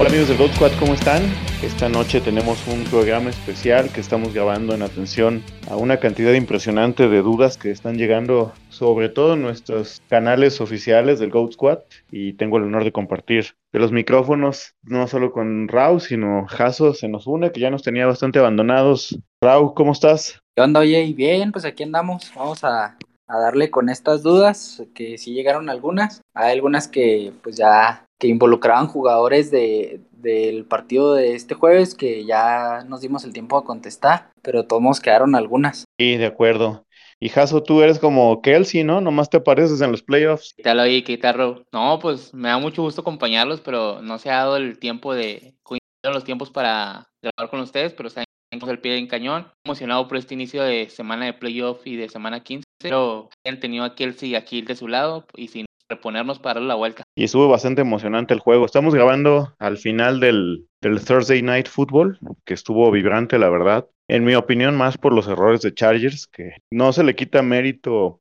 Hola amigos del God Squad, ¿cómo están? Esta noche tenemos un programa especial que estamos grabando en atención a una cantidad impresionante de dudas que están llegando sobre todo en nuestros canales oficiales del Goat Squad y tengo el honor de compartir de los micrófonos no solo con Rau, sino Jaso se nos une, que ya nos tenía bastante abandonados. Rau, ¿cómo estás? ¿Qué onda, oye? Bien, pues aquí andamos. Vamos a, a darle con estas dudas, que sí llegaron algunas. Hay algunas que pues ya que involucraban jugadores de, del partido de este jueves que ya nos dimos el tiempo a contestar, pero todos quedaron algunas. Sí, de acuerdo. Y Jaso, tú eres como Kelsey, ¿no? Nomás te apareces en los playoffs. ¿Qué tal ahí, qué tal, No, pues me da mucho gusto acompañarlos, pero no se ha dado el tiempo de coincidir los tiempos para grabar con ustedes, pero están el pie en cañón. Emocionado por este inicio de semana de playoff y de semana 15, pero han tenido a Kelsey aquí de su lado y sin reponernos para la vuelta. Y estuvo bastante emocionante el juego. Estamos grabando al final del, del Thursday Night Football, que estuvo vibrante, la verdad. En mi opinión, más por los errores de Chargers, que no se le quita mérito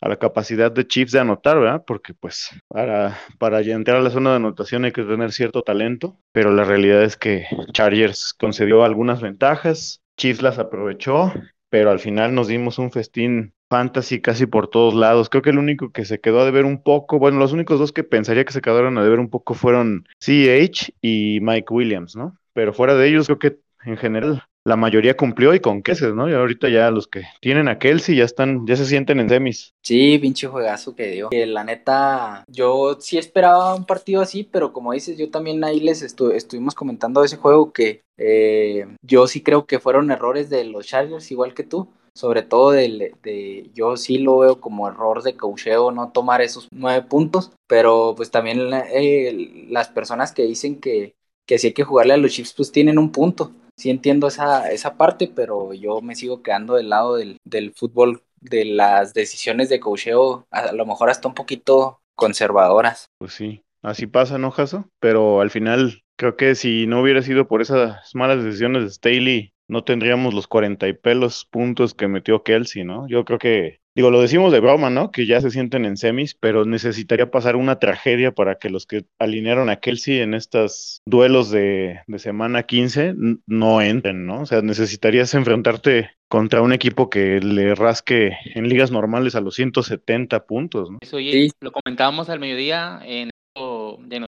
a la capacidad de Chiefs de anotar, ¿verdad? Porque pues para, para entrar a la zona de anotación hay que tener cierto talento, pero la realidad es que Chargers concedió algunas ventajas, Chiefs las aprovechó, pero al final nos dimos un festín fantasy casi por todos lados. Creo que el único que se quedó a deber un poco, bueno, los únicos dos que pensaría que se quedaron a deber un poco fueron CH y Mike Williams, ¿no? Pero fuera de ellos, creo que en general la mayoría cumplió y con queses, ¿no? Y ahorita ya los que tienen a Kelsey ya están, ya se sienten en semis. Sí, pinche juegazo que dio. Que la neta, yo sí esperaba un partido así, pero como dices, yo también ahí les estuvimos comentando ese juego que eh, yo sí creo que fueron errores de los Chargers, igual que tú sobre todo de, de, yo sí lo veo como error de cocheo no tomar esos nueve puntos, pero pues también eh, las personas que dicen que, que sí hay que jugarle a los Chiefs pues tienen un punto, sí entiendo esa, esa parte, pero yo me sigo quedando del lado del, del fútbol, de las decisiones de cocheo, a lo mejor hasta un poquito conservadoras. Pues sí, así pasa, ¿no, Jaso? Pero al final creo que si no hubiera sido por esas malas decisiones de Staley, no tendríamos los cuarenta y pelos puntos que metió Kelsey, ¿no? Yo creo que, digo, lo decimos de broma, ¿no? Que ya se sienten en semis, pero necesitaría pasar una tragedia para que los que alinearon a Kelsey en estos duelos de, de semana 15 no entren, ¿no? O sea, necesitarías enfrentarte contra un equipo que le rasque en ligas normales a los 170 puntos, ¿no? Eso, oye, lo comentábamos al mediodía en de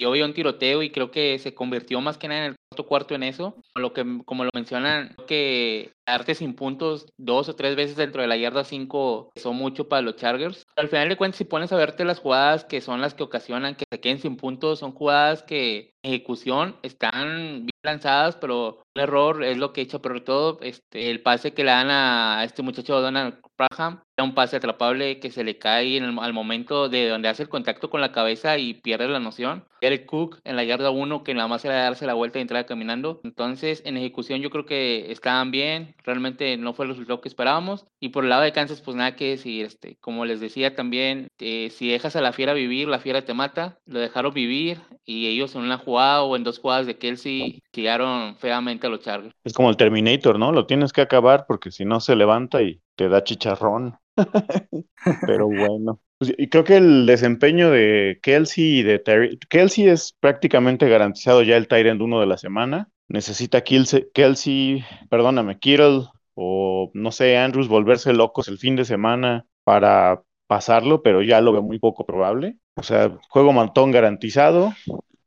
yo vi un tiroteo y creo que se convirtió más que nada en el cuarto en eso. Lo que, como lo mencionan, que darte sin puntos dos o tres veces dentro de la yarda 5 son mucho para los Chargers. Al final de cuentas, si pones a verte las jugadas que son las que ocasionan que se queden sin puntos, son jugadas que en ejecución están bien lanzadas, pero el error es lo que echa pero todo este, el pase que le dan a este muchacho Donald Braham era un pase atrapable que se le cae en el, al momento de donde hace el contacto con la cabeza y pierde la noción. Eric Cook en la yarda 1 que nada más era darse la vuelta y entrar caminando. Entonces, en ejecución yo creo que estaban bien, realmente no fue el resultado que esperábamos. Y por el lado de Kansas, pues nada que decir, este, como les decía también, eh, si dejas a la fiera vivir, la fiera te mata. Lo dejaron vivir y ellos en una jugada o en dos jugadas de Kelsey tiraron feamente a los Chargers. Es como el Terminator, ¿no? Lo tienes que acabar porque si no se levanta y te da chicharrón. Pero bueno. Pues, y creo que el desempeño de Kelsey y de Terry. Kelsey es prácticamente garantizado ya el Tyrant uno de la semana. Necesita Kelsey, Kelsey, perdóname, Kittle o no sé, Andrews volverse locos el fin de semana para pasarlo, pero ya lo veo muy poco probable. O sea, juego mantón garantizado.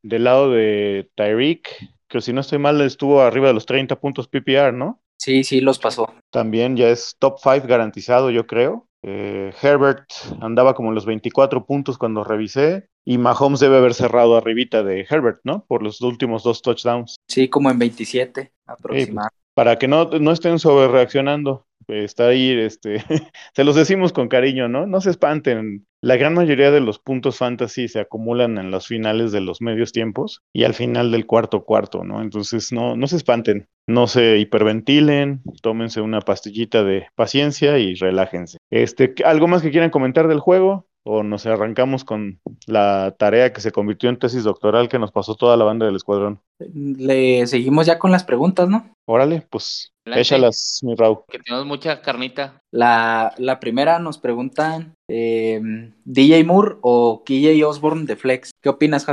Del lado de Tyreek, que si no estoy mal, estuvo arriba de los 30 puntos PPR, ¿no? Sí, sí, los pasó. También ya es top 5 garantizado, yo creo. Eh, Herbert andaba como en los 24 puntos cuando revisé. Y Mahomes debe haber cerrado arribita de Herbert, ¿no? Por los últimos dos touchdowns. Sí, como en 27 aproximadamente. para que no, no estén sobre reaccionando está ahí, este, se los decimos con cariño, ¿no? No se espanten. La gran mayoría de los puntos fantasy se acumulan en los finales de los medios tiempos y al final del cuarto cuarto, ¿no? Entonces no, no se espanten, no se hiperventilen, tómense una pastillita de paciencia y relájense. Este, ¿algo más que quieran comentar del juego? o nos arrancamos con la tarea que se convirtió en tesis doctoral que nos pasó toda la banda del escuadrón. Le seguimos ya con las preguntas, ¿no? Órale, pues Adelante. échalas, mi Raúl. Que tenemos mucha carnita. La, la primera nos preguntan eh, DJ Moore o KJ Osborne de Flex. ¿Qué opinas,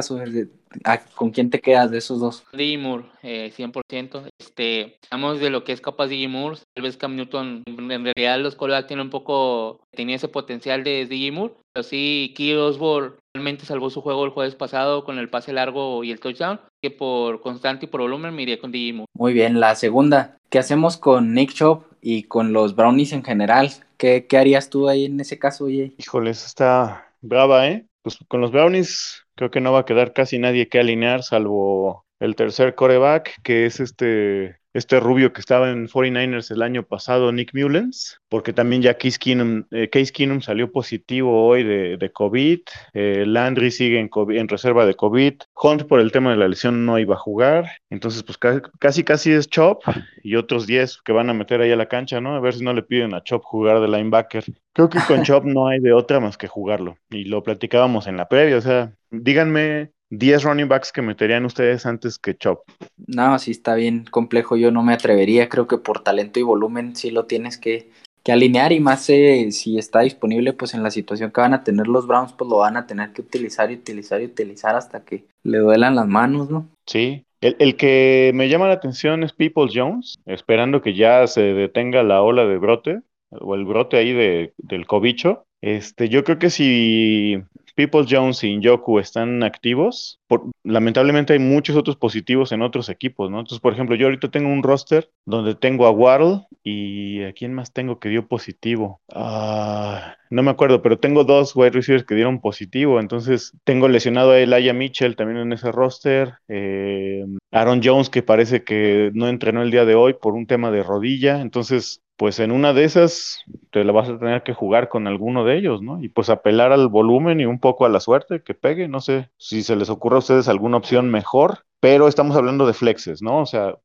a- ¿Con quién te quedas de esos dos? DJ Moore, eh, 100%. Este, hablamos de lo que es capaz DJ Moore. Tal vez Cam Newton, en realidad los corebacks tienen un poco, tenía ese potencial de DJ Moore. Pero sí, Key Osborne realmente salvó su juego el jueves pasado con el pase largo y el touchdown. Que por constante y por volumen me iría con DJ Moore. Muy bien, la segunda. ¿Qué hacemos con Nick Chop y con los Brownies en general? ¿Qué, qué harías tú ahí en ese caso, oye? Híjoles, está brava, ¿eh? Pues con los Brownies creo que no va a quedar casi nadie que alinear, salvo el tercer coreback, que es este, este rubio que estaba en 49ers el año pasado, Nick Mullens, porque también ya Case Keenum, eh, Case Keenum salió positivo hoy de, de COVID, eh, Landry sigue en, COVID- en reserva de COVID, Hunt por el tema de la lesión no iba a jugar, entonces pues ca- casi casi es Chop y otros 10 que van a meter ahí a la cancha, ¿no? A ver si no le piden a Chop jugar de linebacker. Creo que con Chop no hay de otra más que jugarlo. Y lo platicábamos en la previa. O sea, díganme 10 running backs que meterían ustedes antes que Chop. No, sí está bien complejo. Yo no me atrevería. Creo que por talento y volumen sí lo tienes que, que alinear. Y más eh, si está disponible, pues en la situación que van a tener los Browns, pues lo van a tener que utilizar y utilizar y utilizar hasta que le duelan las manos, ¿no? Sí. El, el que me llama la atención es Peoples Jones, esperando que ya se detenga la ola de brote o el brote ahí de, del cobicho. Este, yo creo que si Peoples Jones y Njoku están activos, lamentablemente hay muchos otros positivos en otros equipos, ¿no? Entonces, por ejemplo, yo ahorita tengo un roster donde tengo a Waddle y ¿a quién más tengo que dio positivo? Ah, no me acuerdo, pero tengo dos wide receivers que dieron positivo, entonces tengo lesionado a Elijah Mitchell también en ese roster, eh, Aaron Jones que parece que no entrenó el día de hoy por un tema de rodilla, entonces pues en una de esas te la vas a tener que jugar con alguno de ellos, ¿no? Y pues apelar al volumen y un poco a la suerte que pegue, no sé si se les ocurre a ustedes alguna opción mejor, pero estamos hablando de flexes, ¿no? O sea,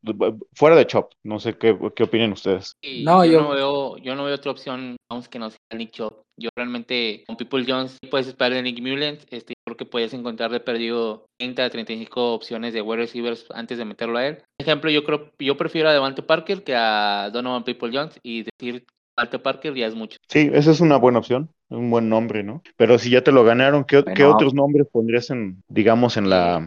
fuera de chop, no sé qué, qué opinen ustedes. Y No, yo, yo- no veo, yo no veo otra opción, vamos que no sea Nick Chubb. Yo realmente con People Jones puedes esperar de Nick Mullens, este, creo que puedes encontrar de perdido 30 a 35 opciones de wide receivers antes de meterlo a él. Por ejemplo, yo creo, yo prefiero a Devante Parker que a Donovan People Jones y decir Devante Parker ya es mucho. Sí, esa es una buena opción, un buen nombre, ¿no? Pero si ya te lo ganaron, ¿qué, otros nombres pondrías en, digamos, en la,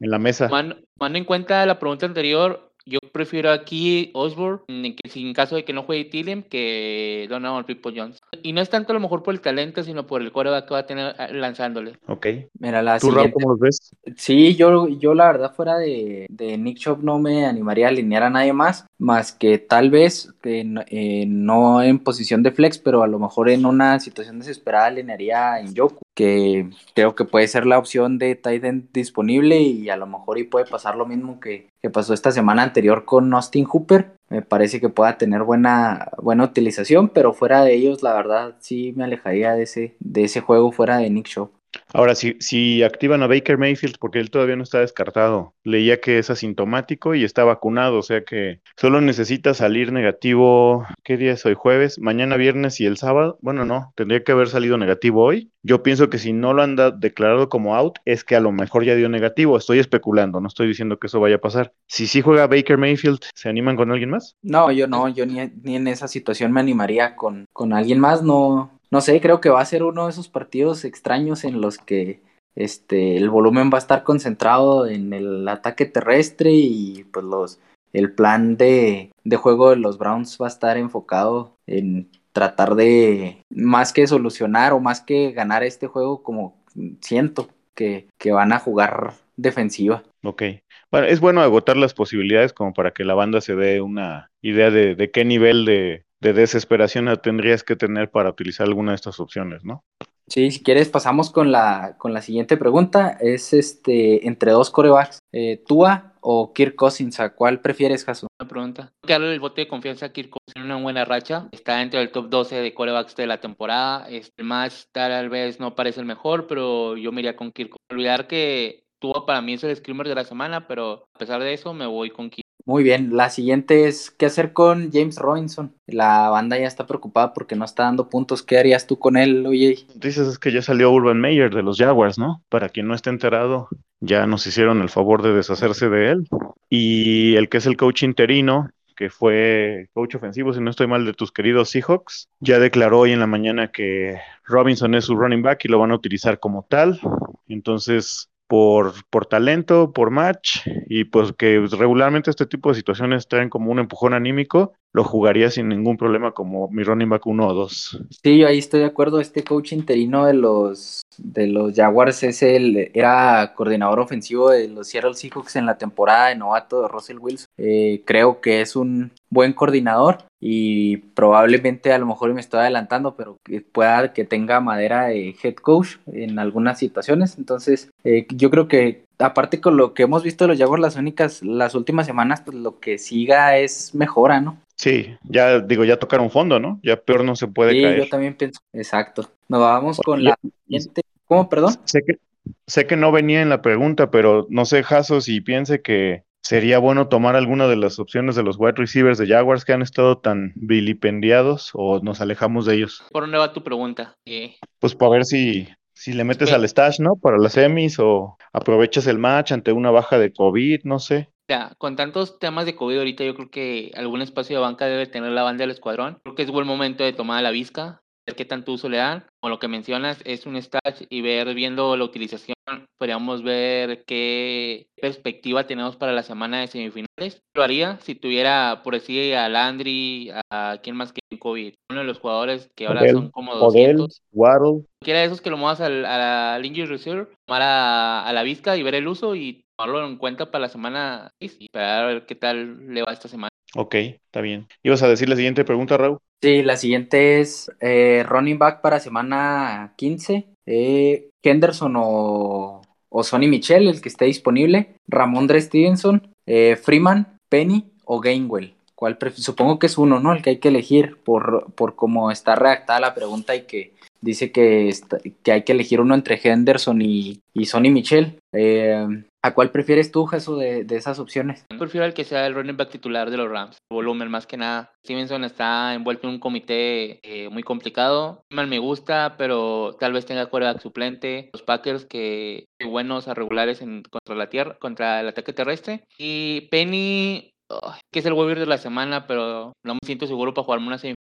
en la mesa? Tomando, tomando en cuenta la pregunta anterior, yo prefiero aquí Osborne, en que sin caso de que no juegue Tilliam, que Donovan People Jones. Y no es tanto a lo mejor por el talento, sino por el coreback que va a tener ah, lanzándole. Ok. Mira, la ¿Tú, siguiente. cómo los ves? Sí, yo, yo la verdad fuera de, de Nick Chop no me animaría a alinear a nadie más, más que tal vez que no, eh, no en posición de flex, pero a lo mejor en una situación desesperada alinearía a Yoku, que creo que puede ser la opción de tight end disponible y a lo mejor y puede pasar lo mismo que, que pasó esta semana anterior con Austin Hooper. Me parece que pueda tener buena, buena utilización, pero fuera de ellos, la verdad, sí me alejaría de ese, de ese juego fuera de Nick Chop. Ahora, si, si activan a Baker Mayfield, porque él todavía no está descartado, leía que es asintomático y está vacunado, o sea que solo necesita salir negativo, ¿qué día es hoy? Jueves, mañana viernes y el sábado. Bueno, no, tendría que haber salido negativo hoy. Yo pienso que si no lo han declarado como out, es que a lo mejor ya dio negativo. Estoy especulando, no estoy diciendo que eso vaya a pasar. Si sí juega Baker Mayfield, ¿se animan con alguien más? No, yo no, yo ni, ni en esa situación me animaría con, con alguien más, no, no sé, creo que va a ser uno de esos partidos extraños en los que este el volumen va a estar concentrado en el ataque terrestre y pues los el plan de, de juego de los Browns va a estar enfocado en tratar de más que solucionar o más que ganar este juego como siento que, que van a jugar defensiva. Ok. Bueno, es bueno agotar las posibilidades como para que la banda se dé una idea de, de qué nivel de, de desesperación tendrías que tener para utilizar alguna de estas opciones, ¿no? Sí, si quieres pasamos con la, con la siguiente pregunta. Es este entre dos corebacks, eh, Tua o Kirk Cousins, ¿a cuál prefieres, Jasu? Una pregunta. Darle el voto de confianza a Kirk Cousins en una buena racha. Está dentro del top 12 de corebacks de la temporada. Este más tal vez no parece el mejor, pero yo me iría con Kirk. Olvidar que Tua para mí es el screamer de la semana, pero a pesar de eso me voy con Kirk. Muy bien, la siguiente es ¿qué hacer con James Robinson? La banda ya está preocupada porque no está dando puntos. ¿Qué harías tú con él, oye? Dices es que ya salió Urban Meyer de los Jaguars, ¿no? Para quien no esté enterado, ya nos hicieron el favor de deshacerse de él. Y el que es el coach interino, que fue coach ofensivo, si no estoy mal, de tus queridos Seahawks, ya declaró hoy en la mañana que Robinson es su running back y lo van a utilizar como tal. Entonces, por, por talento, por match, y pues que regularmente este tipo de situaciones traen como un empujón anímico, lo jugaría sin ningún problema como mi running back 1 o 2. Sí, yo ahí estoy de acuerdo. Este coach interino de los, de los Jaguars es el, era coordinador ofensivo de los Seattle Seahawks en la temporada de novato de Russell Wilson. Eh, creo que es un buen coordinador y probablemente a lo mejor me estoy adelantando, pero que pueda que tenga madera de head coach en algunas situaciones. Entonces, eh, yo creo que aparte con lo que hemos visto de los Jaguars las únicas, las últimas semanas, pues lo que siga es mejora, ¿no? Sí, ya digo, ya tocaron fondo, ¿no? Ya peor no se puede sí, caer. yo también pienso. Exacto. Nos vamos con la siguiente. ¿Cómo, perdón? Sé que, sé que no venía en la pregunta, pero no sé, Jaso, si piense que sería bueno tomar alguna de las opciones de los wide receivers de Jaguars que han estado tan vilipendiados o nos alejamos de ellos. ¿Por dónde va tu pregunta? Eh, Pues para ver si, si le metes al stash, ¿no? Para las semis o aprovechas el match ante una baja de COVID, no sé. Sea, con tantos temas de COVID ahorita, yo creo que algún espacio de banca debe tener la banda del escuadrón. Creo que es buen momento de tomar a la visca, ver qué tanto uso le dan. Como lo que mencionas, es un stash y ver, viendo la utilización, podríamos ver qué perspectiva tenemos para la semana de semifinales. Lo haría si tuviera, por decir, a Landry, a quien más que COVID. Uno de los jugadores que ahora Odell, son como Odell, 200. Waddle. Cualquiera de esos que lo muevas al, al injury reserve, tomar a, a la visca y ver el uso y tomarlo en cuenta para la semana 6 y esperar a ver qué tal le va esta semana. Ok, está bien. ¿Ibas a decir la siguiente pregunta, Raúl? Sí, la siguiente es eh, running back para semana 15. Eh, Henderson o, o Sonny Michel, el que esté disponible. Ramondre Stevenson, eh, Freeman, Penny o Gainwell. ¿Cuál Supongo que es uno, ¿no? El que hay que elegir por, por cómo está redactada la pregunta y que dice que, está- que hay que elegir uno entre Henderson y, y Sonny Michel. Eh, ¿A cuál prefieres tú, Jesús, de, de esas opciones? Yo prefiero el que sea el running back titular de los Rams. Volumen más que nada. Stevenson está envuelto en un comité eh, muy complicado. Mal me gusta, pero tal vez tenga quarterback suplente. Los Packers que buenos a regulares en, contra la tierra, contra el ataque terrestre. Y Penny, ay, que es el waiver de la semana, pero no me siento seguro para jugarme una semif-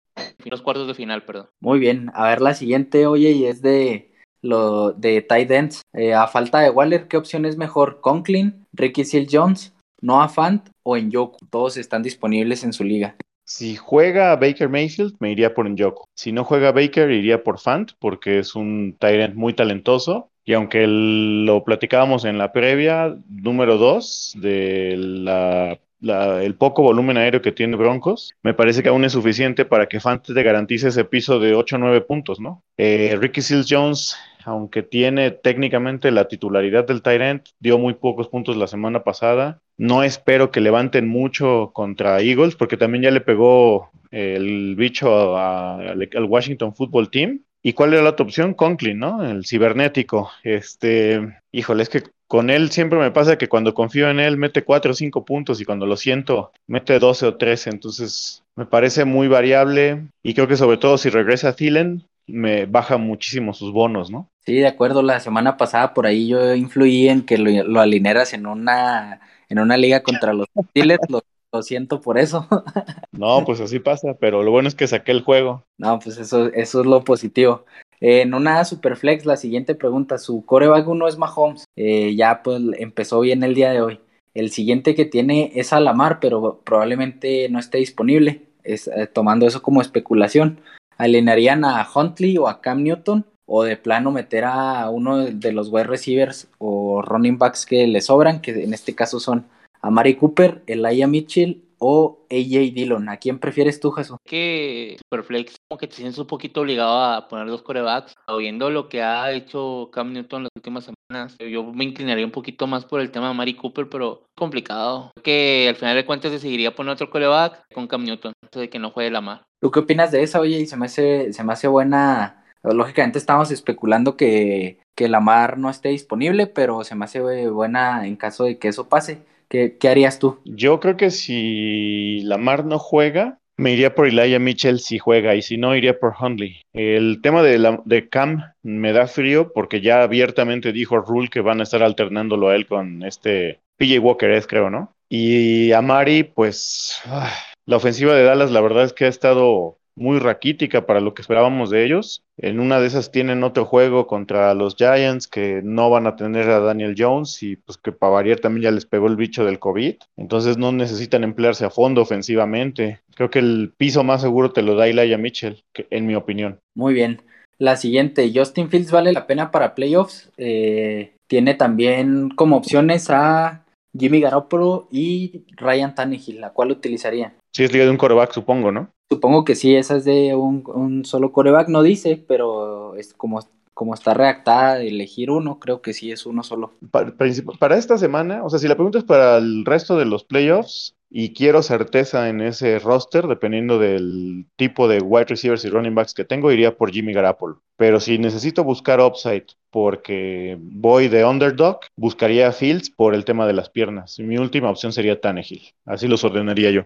los cuartos de final, perdón. Muy bien, a ver la siguiente, oye, y es de lo de tight ends. Eh, a falta de Waller, ¿qué opción es mejor? ¿Conklin, Ricky Seal Jones, Noah Fant o Njoku? Todos están disponibles en su liga. Si juega Baker Mayfield, me iría por Njoku. Si no juega Baker, iría por Fant, porque es un tight end muy talentoso. Y aunque el- lo platicábamos en la previa, número dos de la, la- el poco volumen aéreo que tiene Broncos, me parece que aún es suficiente para que Fant te garantice ese piso de 8 o 9 puntos, ¿no? Eh, Ricky Seals Jones, aunque tiene técnicamente la titularidad del end, dio muy pocos puntos la semana pasada. No espero que levanten mucho contra Eagles, porque también ya le pegó el bicho al Washington Football Team. ¿Y cuál era la otra opción? Conklin, ¿no? El cibernético. Este, híjole, es que con él siempre me pasa que cuando confío en él mete 4 o 5 puntos y cuando lo siento mete 12 o 13. Entonces me parece muy variable y creo que sobre todo si regresa Thielen me baja muchísimo sus bonos, ¿no? Sí, de acuerdo, la semana pasada por ahí yo influí en que lo, lo alinearas en una, en una liga contra los Steelers, lo, lo siento por eso. No, pues así pasa, pero lo bueno es que saqué el juego. No, pues eso, eso es lo positivo. Eh, en una Superflex, la siguiente pregunta, su coreback uno es Mahomes, Eh, ya pues empezó bien el día de hoy. El siguiente que tiene es Alamar, pero probablemente no esté disponible, es, eh, tomando eso como especulación. ¿Alinearían a Huntley o a Cam Newton? ¿O de plano meter a uno de los wide receivers o running backs que le sobran, que en este caso son a Mari Cooper, Elijah Mitchell o AJ Dillon? ¿A quién prefieres tú, Jesús? que Superflex como que te sientes un poquito obligado a poner dos corebacks, viendo lo que ha hecho Cam Newton las últimas semanas. Yo me inclinaría un poquito más por el tema de Mari Cooper, pero complicado. Creo Que al final de cuentas decidiría poner otro coreback con Cam Newton, antes de que no juegue la mar. ¿Tú qué opinas de esa? Oye, y se me hace, se me hace buena. Lógicamente estamos especulando que, que Lamar no esté disponible, pero se me hace buena en caso de que eso pase. ¿Qué, harías tú? Yo creo que si Lamar no juega, me iría por Elijah Mitchell si juega y si no, iría por Hundley. El tema de, la- de Cam me da frío porque ya abiertamente dijo Rule que van a estar alternándolo a él con este PJ Walker, es creo, ¿no? Y a Mari, pues ah, La ofensiva de Dallas, la verdad es que ha estado muy raquítica para lo que esperábamos de ellos. En una de esas tienen otro juego contra los Giants que no van a tener a Daniel Jones y pues que para variar también ya les pegó el bicho del COVID. Entonces no necesitan emplearse a fondo ofensivamente. Creo que el piso más seguro te lo da Elijah Mitchell, en mi opinión. Muy bien. La siguiente, Justin Fields vale la pena para playoffs. Eh, tiene también como opciones a Jimmy Garoppolo y Ryan Tannehill, ¿la cual utilizaría? Sí, es liga de un coreback, supongo, ¿no? Supongo que sí, esa es de un, solo coreback, no dice, pero es como, como está redactada de elegir uno, creo que sí es uno solo. Para, para, esta semana, o sea, si la pregunta es para el resto de los playoffs, y quiero certeza en ese roster, dependiendo del tipo de wide receivers y running backs que tengo, iría por Jimmy Garoppolo. Pero si necesito buscar upside porque voy de underdog, buscaría a Fields por el tema de las piernas. Mi última opción sería Tannehill. Así los ordenaría yo.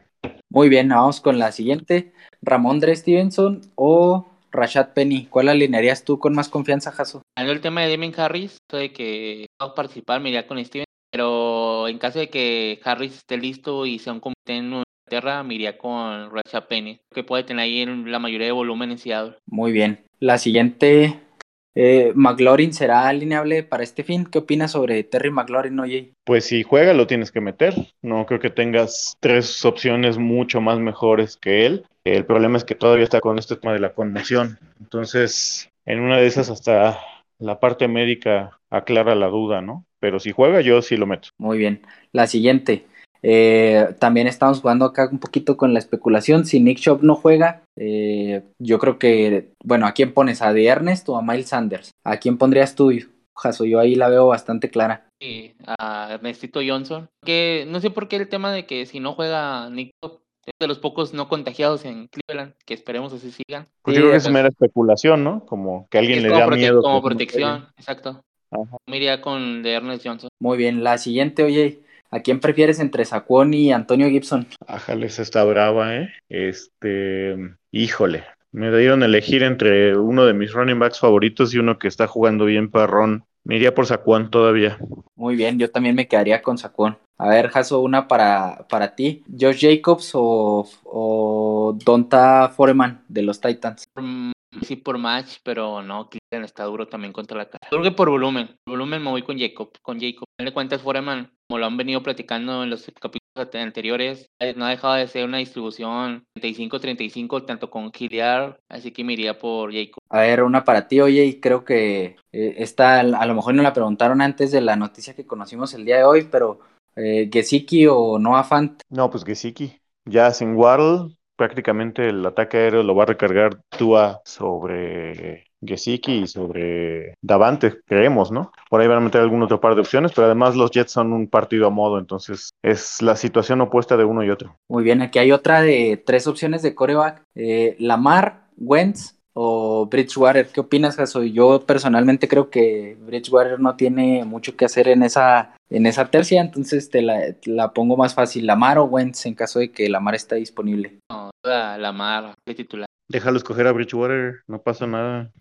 Muy bien, vamos con la siguiente. Ramondre Stevenson o Rashad Penny. ¿Cuál alinearías tú con más confianza, Jaso? el tema de Damien Harris, de que a participar, me iría con Stevenson pero en caso de que Harris esté listo y sea un comité en Inglaterra, me iría con Rashad Penny, que puede tener ahí la mayoría de volumen en Seattle. Muy bien. La siguiente, eh, McLaurin será alineable para este fin. ¿Qué opinas sobre Terry McLaurin, oye? Pues si juega lo tienes que meter. No creo que tengas tres opciones mucho más mejores que él. El problema es que todavía está con este tema de la conmoción. Entonces, en una de esas hasta la parte médica aclara la duda, ¿no? Pero si juega, yo sí lo meto. Muy bien. La siguiente. Eh, también estamos jugando acá un poquito con la especulación. Si Nick Shop no juega, eh, yo creo que, bueno, ¿a quién pones? ¿A De Ernest o a Miles Sanders? ¿A quién pondrías tú, Jaso? Yo ahí la veo bastante clara. Sí, a Ernestito Johnson. Que no sé por qué el tema de que si no juega Nick Shop, es de los pocos no contagiados en Cleveland, que esperemos así sigan. Pues yo creo que es mera especulación, ¿no? Como que alguien le da miedo. Como protección, exacto. Me iría con de Ernest Johnson. Muy bien, la siguiente, oye, ¿a quién prefieres entre Saquon y Antonio Gibson? Ájales, está brava, ¿eh? Este, híjole, me dieron a elegir entre uno de mis running backs favoritos y uno que está jugando bien parrón. Me iría por Saquon todavía. Muy bien, yo también me quedaría con Saquon. A ver, Jaso, una para, para ti. Josh Jacobs o, o Donta Foreman de los Titans. Sí, por match, pero no, Cleveland está duro también contra la cara. Creo que por volumen. volumen me voy con Jacob. Con Jacob. le cuentas, Foreman, como lo han venido platicando en los capítulos anteriores, eh, no ha dejado de ser una distribución 35-35, tanto con Giliar, así que me iría por Jacob. A ver, una para ti, oye, y creo que eh, esta a lo mejor no la preguntaron antes de la noticia que conocimos el día de hoy, pero eh, Gesicki o Noah Fant. No, pues Gesicki. Ya sin Waddle, prácticamente el ataque aéreo lo va a recargar Tua sobre Gesicki y sobre Davante, creemos, ¿no? Por ahí van a meter algún otro par de opciones, pero además los Jets son un partido a modo, entonces es la situación opuesta de uno y otro. Muy bien, aquí hay otra de tres opciones de coreback. Eh, Lamar, Wentz o Bridgewater. ¿Qué opinas, Jaso? Yo personalmente creo que Bridgewater no tiene mucho que hacer en esa, en esa tercia, entonces te la, pongo más fácil. Lamar o Wentz en caso de que Lamar esté disponible. No, Lamar, de titular. Déjalo escoger a Bridgewater, no pasa nada.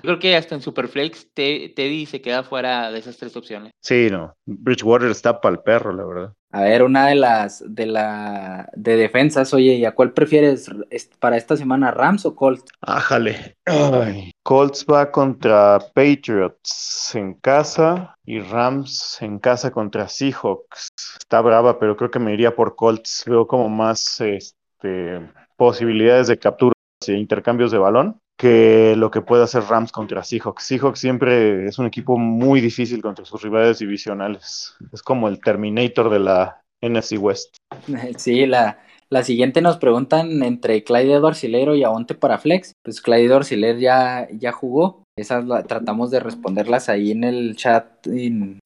Creo que hasta en Superflex Teddy se queda fuera de esas tres opciones. Sí, no. Bridgewater está para el perro, la verdad. A ver, una de las de la de defensas, oye, ¿y a cuál prefieres para esta semana, Rams o Colts? Ájale. Colts va contra Patriots en casa y Rams en casa contra Seahawks. Está brava, pero creo que me iría por Colts. Veo como más este posibilidades de captura e intercambios de balón que lo que puede hacer Rams contra Seahawks. Seahawks siempre es un equipo muy difícil contra sus rivales divisionales. Es como el Terminator de la NFC West. Sí, la, la siguiente nos preguntan entre Clyde Edwards y Aonte para Flex. Pues Clyde Edwards ya, ya jugó. Esas tratamos de responderlas ahí en el chat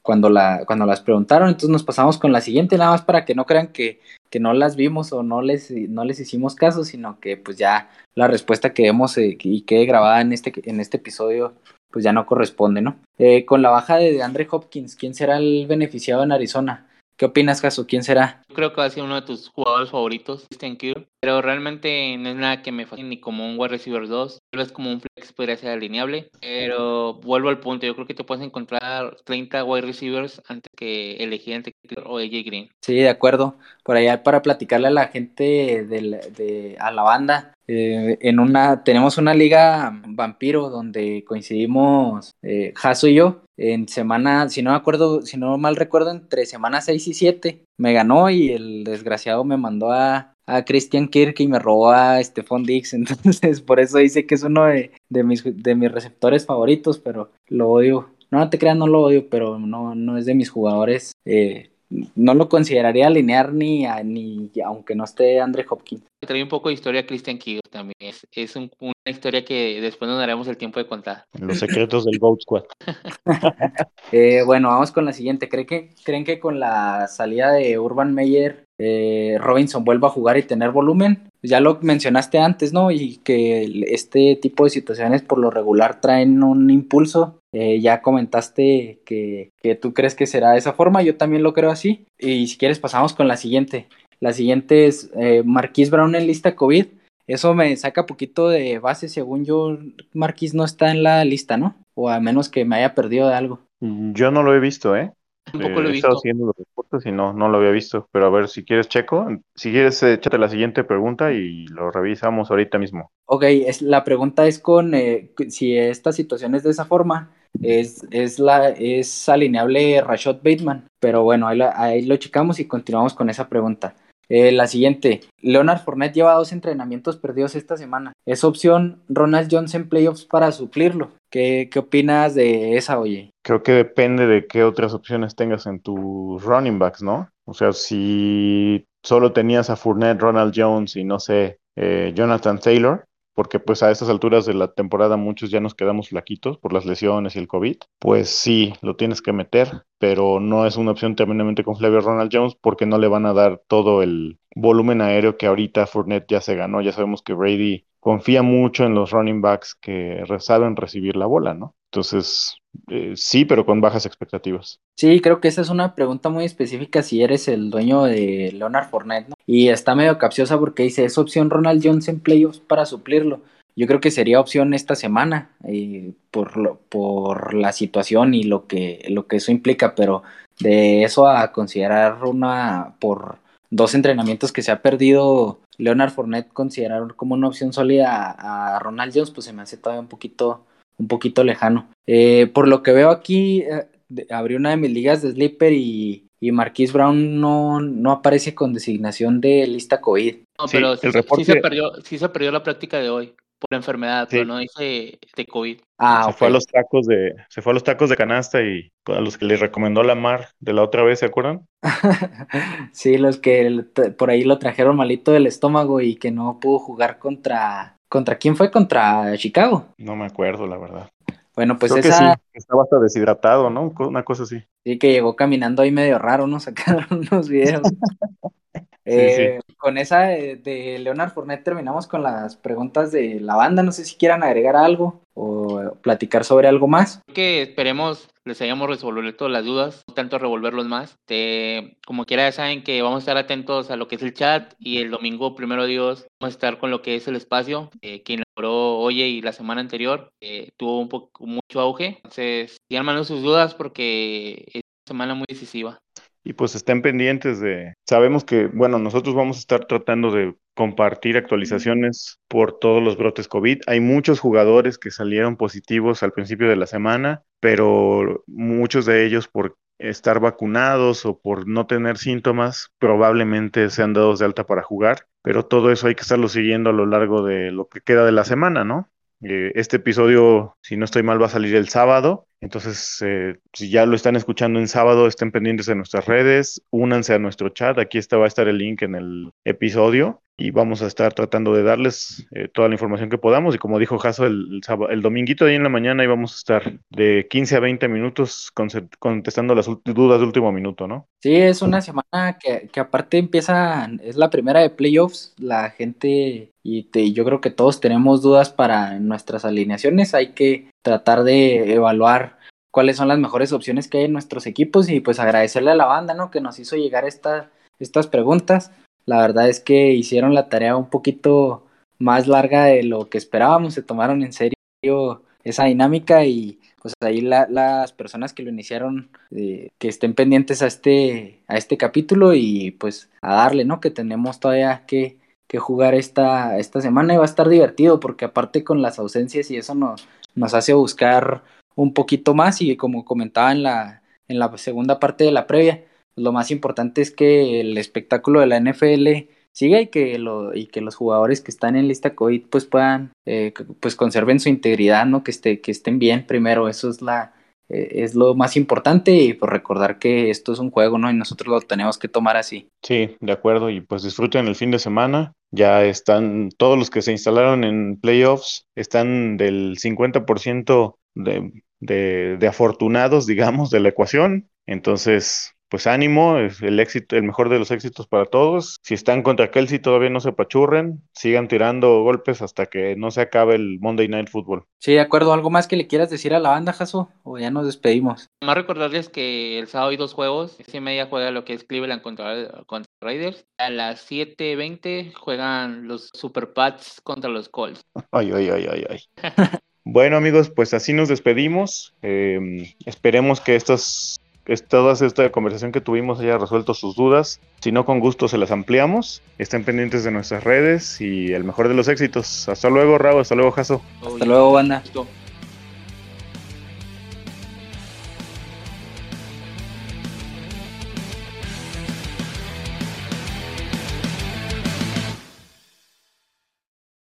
cuando, la, cuando las preguntaron. Entonces nos pasamos con la siguiente, nada más para que no crean que, que no las vimos o no les, no les hicimos caso, sino que pues ya la respuesta que vemos eh, y quede grabada en este, en este episodio pues ya no corresponde, ¿no? Eh, con la baja de Andre Hopkins, ¿quién será el beneficiado en Arizona? ¿Qué opinas, Caso? ¿Quién será? creo que va a ser uno de tus jugadores favoritos, Christian Kirk, pero realmente no es nada que me fascine ni como un wide receiver 2, tal vez como un flex podría ser alineable, pero vuelvo al punto, yo creo que te puedes encontrar 30 wide receivers antes que elegir entre Kirk o AJ Green. Sí, de acuerdo. Por allá para platicarle a la gente de, a la banda, eh, en una tenemos una liga vampiro donde coincidimos eh, y yo en semana, si no me acuerdo, si no mal recuerdo, entre semanas 6 y 7 me ganó y el desgraciado me mandó a, a Christian Kirk y me robó a Stephon Dix, entonces por eso dice que es uno de, mis, de mis receptores favoritos, pero lo odio. No, te creas, no lo odio, pero no, no es de mis jugadores eh, no lo consideraría alinear ni, ni aunque no esté Andre Hopkins. Trae un poco de historia Christian Kigo también. Es, es una historia que después nos daremos el tiempo de contar. Los secretos del Goat Squad. eh, bueno, vamos con la siguiente. ¿Creen que, ¿Creen que con la salida de Urban Meyer eh, Robinson vuelva a jugar y tener volumen? Ya lo mencionaste antes, ¿no? Y que este tipo de situaciones por lo regular traen un impulso eh, ya comentaste que, tú crees que será de esa forma, yo también lo creo así. Y si quieres pasamos con la siguiente. La siguiente es eh, Marquis Brown en lista COVID. Eso me saca poquito de base, según yo, Marquis no está en la lista, ¿no? O a menos que me haya perdido de algo. Yo no lo he visto, ¿eh? Tampoco lo he, visto. estado los reportes y no, no lo había visto. Pero a ver, si quieres, Checo, si quieres, échate la siguiente pregunta y lo revisamos ahorita mismo. Ok, es, la pregunta es con eh, si esta situación es de esa forma, es, es, la, es alineable Rashad Bateman. Pero bueno, ahí, ahí lo checamos y continuamos con esa pregunta. Eh, la siguiente, Leonard Fournette lleva dos entrenamientos perdidos esta semana. ¿Es opción Ronald Jones en playoffs para suplirlo? ¿Qué, ¿Qué, opinas de esa, oye? Creo que depende de qué otras opciones tengas en tus running backs, ¿no? O sea, si solo tenías a Fournette, Ronald Jones y no sé, eh, Jonathan Taylor, porque pues a estas alturas de la temporada muchos ya nos quedamos flaquitos por las lesiones y el COVID, pues sí, lo tienes que meter, pero no es una opción terminantemente confiable Ronald Jones porque no le van a dar todo el volumen aéreo que ahorita Fournette ya se ganó. Ya sabemos que Brady confía mucho en los running backs que saben recibir la bola, ¿no? Entonces, eh, sí, pero con bajas expectativas. Sí, creo que esa es una pregunta muy específica si eres el dueño de Leonard Fournette, ¿no? Y está medio capciosa porque dice, es opción Ronald Jones en playoffs para suplirlo. Yo creo que sería opción esta semana eh, por, lo, por la situación y lo que, lo que eso implica, pero de eso a considerar una por dos entrenamientos que se ha perdido Leonard Fournette, considerar como una opción sólida a, Ronald Jones, pues se me hace todavía un poquito, un poquito lejano. Eh, por lo que veo aquí, eh, abrí una de mis ligas de Sleeper y, y Marquise Brown no, no aparece con designación de lista COVID. No, pero sí, se perdió, sí se perdió la práctica de hoy por la enfermedad, pero no dice de COVID. Ah, se fue a los tacos de, se fue a los tacos de canasta y a los que le recomendó la mar de la otra vez, ¿se acuerdan? sí, los que por ahí lo trajeron malito del estómago y que no pudo jugar contra, ¿contra quién fue? Contra Chicago. No me acuerdo, la verdad. Bueno, pues esa... estaba hasta deshidratado, ¿no? Una cosa así. Sí, que llegó caminando ahí medio raro, ¿no? Sacaron unos videos. Eh, con esa de, Leonard Fournette terminamos con las preguntas de la banda. No sé si quieran agregar algo o platicar sobre algo más. Que esperemos les hayamos todas las dudas, no tanto revolverlos más. como quiera, ya saben que vamos a estar atentos a lo que es el chat y el domingo, primero Dios, vamos a estar con lo que es el espacio, eh, que inauguró hoy y la semana anterior, tuvo un poco mucho auge. Entonces, sigan mandando sus dudas porque es una semana muy decisiva y pues estén pendientes de, sabemos que, bueno, nosotros vamos a estar tratando de compartir actualizaciones por todos los brotes COVID. Hay muchos jugadores que salieron positivos al principio de la semana, pero muchos de ellos por estar vacunados o por no tener síntomas, probablemente sean dados de alta para jugar, pero todo eso hay que estarlo siguiendo a lo largo de lo que queda de la semana, ¿no? Eh, este episodio, si no estoy mal, va a salir el sábado. Entonces, eh, si ya lo están escuchando en sábado, estén pendientes de nuestras redes, únanse a nuestro chat. Aquí está, va a estar el link en el episodio y vamos a estar tratando de darles eh, toda la información que podamos. Y como dijo Jaso, el, el, dominguito de ahí en la mañana íbamos a estar de 15 a 20 minutos contestando las dudas de último minuto, ¿no? Sí, es una semana que, que aparte empieza, es la primera de playoffs, la gente y te, yo creo que todos tenemos dudas para nuestras alineaciones, hay que tratar de evaluar cuáles son las mejores opciones que hay en nuestros equipos y pues agradecerle a la banda, ¿no? Que nos hizo llegar esta estas preguntas. La verdad es que hicieron la tarea un poquito más larga de lo que esperábamos, se tomaron en serio esa dinámica y pues ahí las personas que lo iniciaron eh, que estén pendientes a este a este capítulo y pues a darle, ¿no? Que tenemos todavía que, que jugar esta, esta semana y va a estar divertido porque aparte con las ausencias y eso nos, nos hace buscar un poquito más y como comentaba en la, en la segunda parte de la previa, lo más importante es que el espectáculo de la NFL siga y que, lo, y que los jugadores que están en lista COVID pues puedan, eh, pues conserven su integridad, ¿no? Que, esté, que estén bien primero, eso es la... Eh, es lo más importante y pues recordar que esto es un juego, ¿no? Y nosotros lo tenemos que tomar así. Sí, de acuerdo, y pues disfruten el fin de semana. Ya están, todos los que se instalaron en playoffs están del 50% de, de, de afortunados, digamos, de la ecuación. Entonces, pues ánimo, es el éxito, el mejor de los éxitos para todos. Si están contra Kelsey, todavía no se pachurren, sigan tirando golpes hasta que no se acabe el Monday Night Football. Sí, de acuerdo. ¿Algo más que le quieras decir a la banda, Jaso? O ya nos despedimos. Más recordarles que el sábado hay dos juegos. Seis y media juega lo que es Cleveland contra, contra Raiders. A las 7.20 juegan los Super Pats contra los Colts. Ay, ay, ay, ay, ay. bueno, amigos, pues así nos despedimos. Eh, esperemos que estos toda esta conversación que tuvimos haya resuelto sus dudas. Si no, con gusto se las ampliamos. Estén pendientes de nuestras redes y el mejor de los éxitos. Hasta luego, Raúl. Hasta luego, Jaso. Hasta luego, banda.